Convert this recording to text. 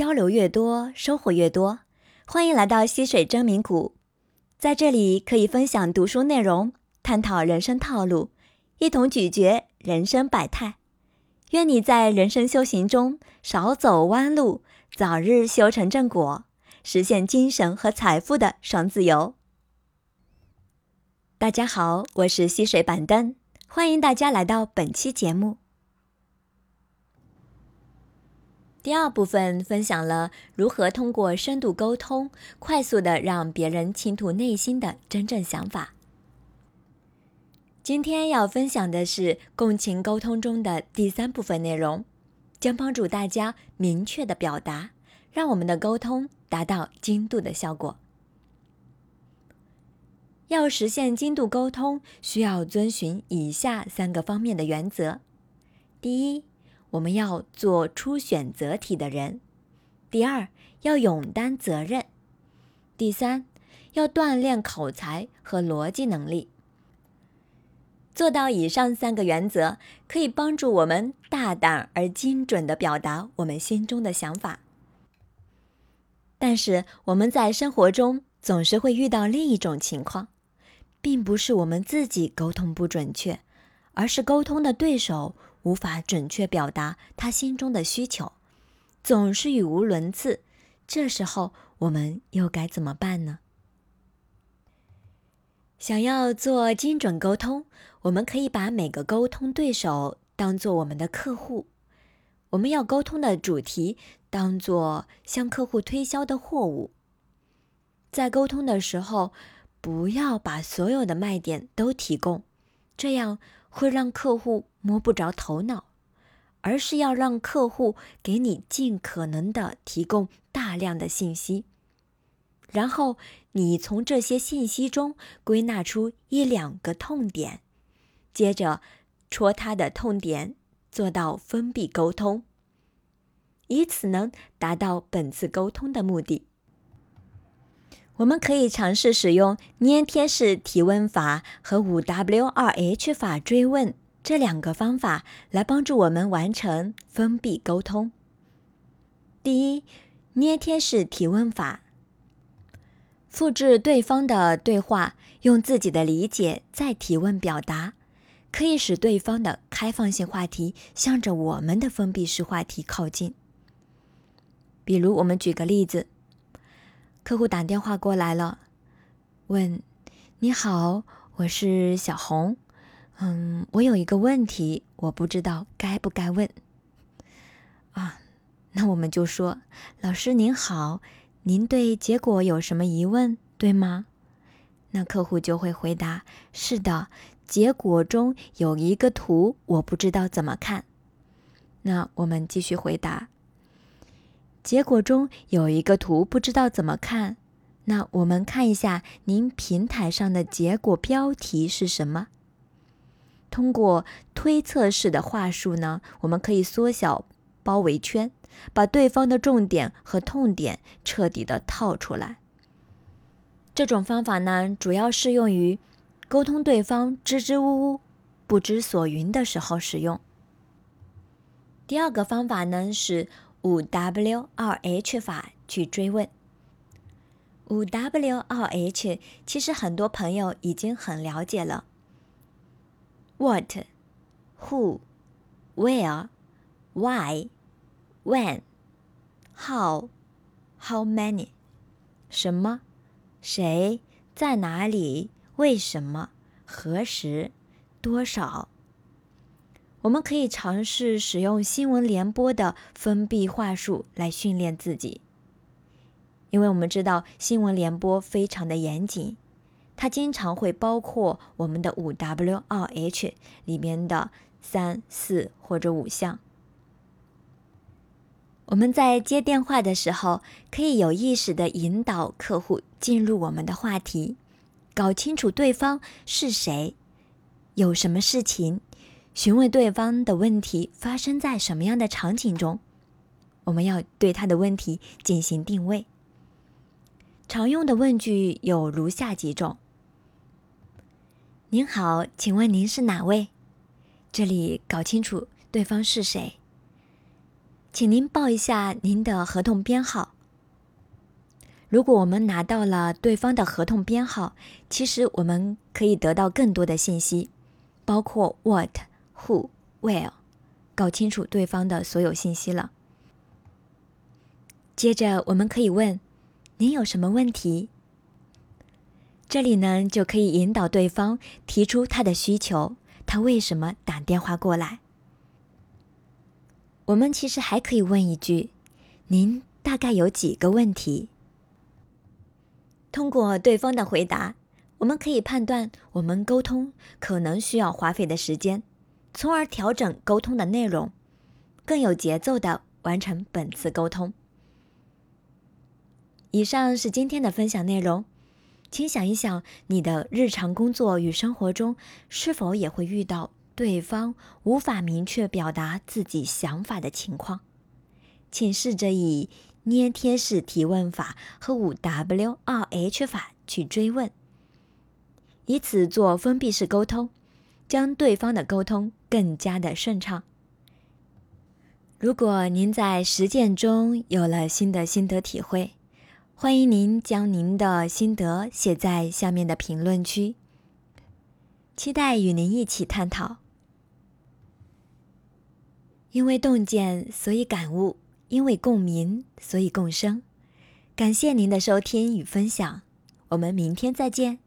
交流越多，收获越多。欢迎来到溪水真名谷，在这里可以分享读书内容，探讨人生套路，一同咀嚼人生百态。愿你在人生修行中少走弯路，早日修成正果，实现精神和财富的双自由。大家好，我是溪水板凳，欢迎大家来到本期节目。第二部分分享了如何通过深度沟通，快速的让别人倾吐内心的真正想法。今天要分享的是共情沟通中的第三部分内容，将帮助大家明确的表达，让我们的沟通达到精度的效果。要实现精度沟通，需要遵循以下三个方面的原则：第一，我们要做出选择题的人；第二，要勇担责任；第三，要锻炼口才和逻辑能力。做到以上三个原则，可以帮助我们大胆而精准的表达我们心中的想法。但是我们在生活中总是会遇到另一种情况，并不是我们自己沟通不准确，而是沟通的对手。无法准确表达他心中的需求，总是语无伦次。这时候我们又该怎么办呢？想要做精准沟通，我们可以把每个沟通对手当做我们的客户，我们要沟通的主题当做向客户推销的货物。在沟通的时候，不要把所有的卖点都提供，这样。会让客户摸不着头脑，而是要让客户给你尽可能的提供大量的信息，然后你从这些信息中归纳出一两个痛点，接着戳他的痛点，做到封闭沟通，以此能达到本次沟通的目的。我们可以尝试使用捏贴式提问法和五 W 二 H 法追问这两个方法来帮助我们完成封闭沟通。第一，捏贴式提问法：复制对方的对话，用自己的理解再提问表达，可以使对方的开放性话题向着我们的封闭式话题靠近。比如，我们举个例子。客户打电话过来了，问：“你好，我是小红，嗯，我有一个问题，我不知道该不该问。”啊，那我们就说：“老师您好，您对结果有什么疑问，对吗？”那客户就会回答：“是的，结果中有一个图，我不知道怎么看。”那我们继续回答。结果中有一个图，不知道怎么看。那我们看一下您平台上的结果标题是什么？通过推测式的话术呢，我们可以缩小包围圈，把对方的重点和痛点彻底的套出来。这种方法呢，主要适用于沟通对方支支吾吾、不知所云的时候使用。第二个方法呢是。五 W 二 H 法去追问。五 W 二 H 其实很多朋友已经很了解了。What, Who, Where, Why, When, How, How many？什么？谁？在哪里？为什么？何时？多少？我们可以尝试使用新闻联播的封闭话术来训练自己，因为我们知道新闻联播非常的严谨，它经常会包括我们的五 W 二 H 里面的三四或者五项。我们在接电话的时候，可以有意识的引导客户进入我们的话题，搞清楚对方是谁，有什么事情。询问对方的问题发生在什么样的场景中？我们要对他的问题进行定位。常用的问句有如下几种：“您好，请问您是哪位？”这里搞清楚对方是谁。请您报一下您的合同编号。如果我们拿到了对方的合同编号，其实我们可以得到更多的信息，包括 what、who、where，搞清楚对方的所有信息了。接着，我们可以问：“您有什么问题？”这里呢，就可以引导对方提出他的需求，他为什么打电话过来。我们其实还可以问一句：“您大概有几个问题？”通过对方的回答，我们可以判断我们沟通可能需要花费的时间，从而调整沟通的内容，更有节奏的完成本次沟通。以上是今天的分享内容，请想一想，你的日常工作与生活中是否也会遇到对方无法明确表达自己想法的情况？请试着以。捏贴式提问法和五 W 二 H 法去追问，以此做封闭式沟通，将对方的沟通更加的顺畅。如果您在实践中有了新的心得体会，欢迎您将您的心得写在下面的评论区，期待与您一起探讨。因为洞见，所以感悟。因为共鸣，所以共生。感谢您的收听与分享，我们明天再见。